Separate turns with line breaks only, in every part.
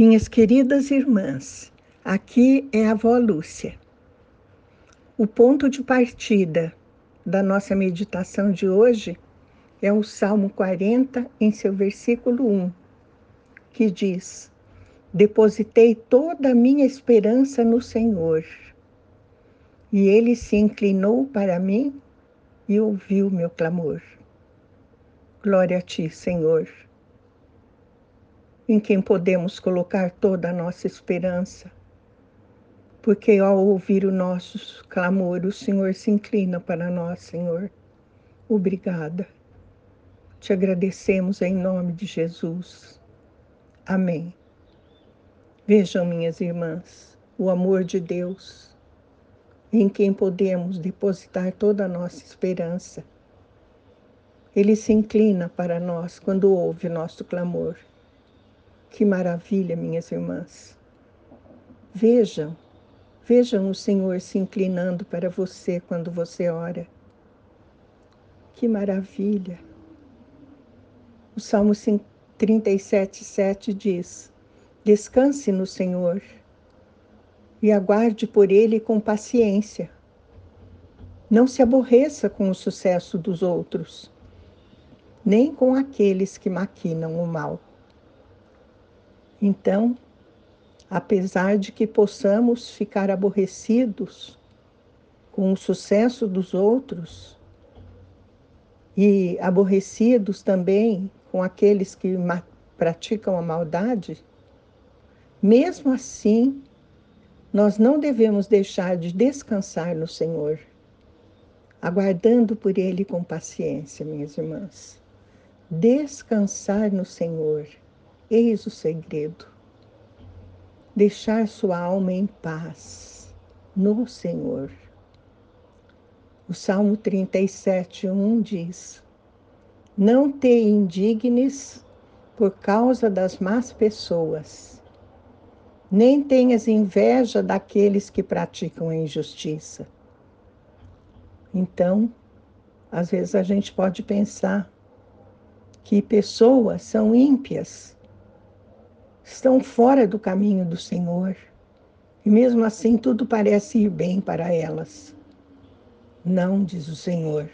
Minhas queridas irmãs, aqui é a avó Lúcia. O ponto de partida da nossa meditação de hoje é o Salmo 40, em seu versículo 1, que diz: Depositei toda a minha esperança no Senhor, e ele se inclinou para mim e ouviu meu clamor. Glória a ti, Senhor em quem podemos colocar toda a nossa esperança. Porque ao ouvir o nosso clamor, o Senhor se inclina para nós, Senhor. Obrigada. Te agradecemos em nome de Jesus. Amém. Vejam, minhas irmãs, o amor de Deus, em quem podemos depositar toda a nossa esperança. Ele se inclina para nós quando ouve nosso clamor. Que maravilha, minhas irmãs. Vejam, vejam o Senhor se inclinando para você quando você ora. Que maravilha. O Salmo 37, 7 diz: Descanse no Senhor e aguarde por Ele com paciência. Não se aborreça com o sucesso dos outros, nem com aqueles que maquinam o mal. Então, apesar de que possamos ficar aborrecidos com o sucesso dos outros e aborrecidos também com aqueles que praticam a maldade, mesmo assim, nós não devemos deixar de descansar no Senhor, aguardando por Ele com paciência, minhas irmãs. Descansar no Senhor Eis o segredo. Deixar sua alma em paz no Senhor. O Salmo 37, 1 diz: Não te indignes por causa das más pessoas, nem tenhas inveja daqueles que praticam a injustiça. Então, às vezes a gente pode pensar que pessoas são ímpias estão fora do caminho do Senhor. E mesmo assim tudo parece ir bem para elas. Não, diz o Senhor,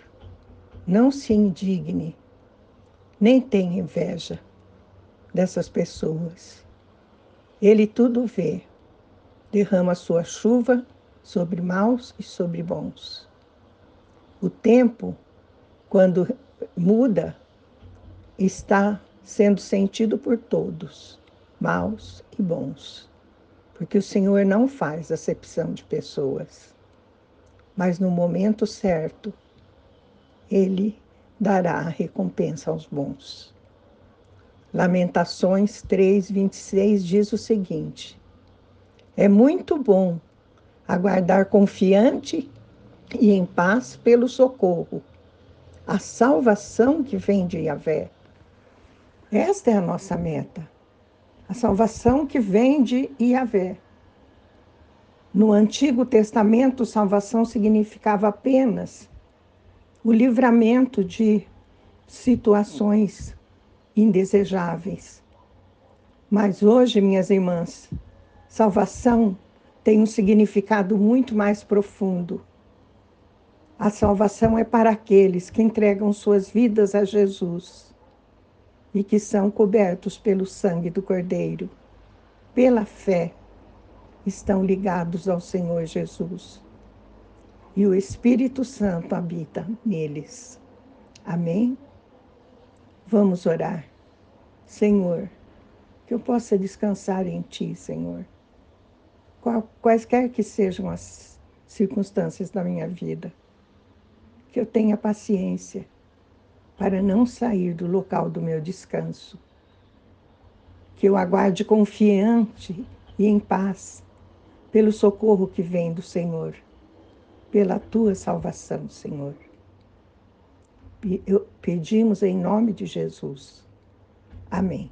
não se indigne, nem tenha inveja dessas pessoas. Ele tudo vê, derrama sua chuva sobre maus e sobre bons. O tempo, quando muda, está sendo sentido por todos maus e bons, porque o Senhor não faz acepção de pessoas, mas no momento certo, Ele dará a recompensa aos bons. Lamentações 3, 26 diz o seguinte: É muito bom aguardar confiante e em paz pelo socorro, a salvação que vem de Yahvé. Esta é a nossa meta a salvação que vem de Yahvé. No Antigo Testamento, salvação significava apenas o livramento de situações indesejáveis. Mas hoje, minhas irmãs, salvação tem um significado muito mais profundo. A salvação é para aqueles que entregam suas vidas a Jesus e que são cobertos pelo sangue do Cordeiro. Pela fé, estão ligados ao Senhor Jesus. E o Espírito Santo habita neles. Amém? Vamos orar. Senhor, que eu possa descansar em Ti, Senhor. Quaisquer que sejam as circunstâncias da minha vida, que eu tenha paciência para não sair do local do meu descanso. Que eu aguarde confiante e em paz pelo socorro que vem do Senhor, pela tua salvação, Senhor. Pedimos em nome de Jesus. Amém.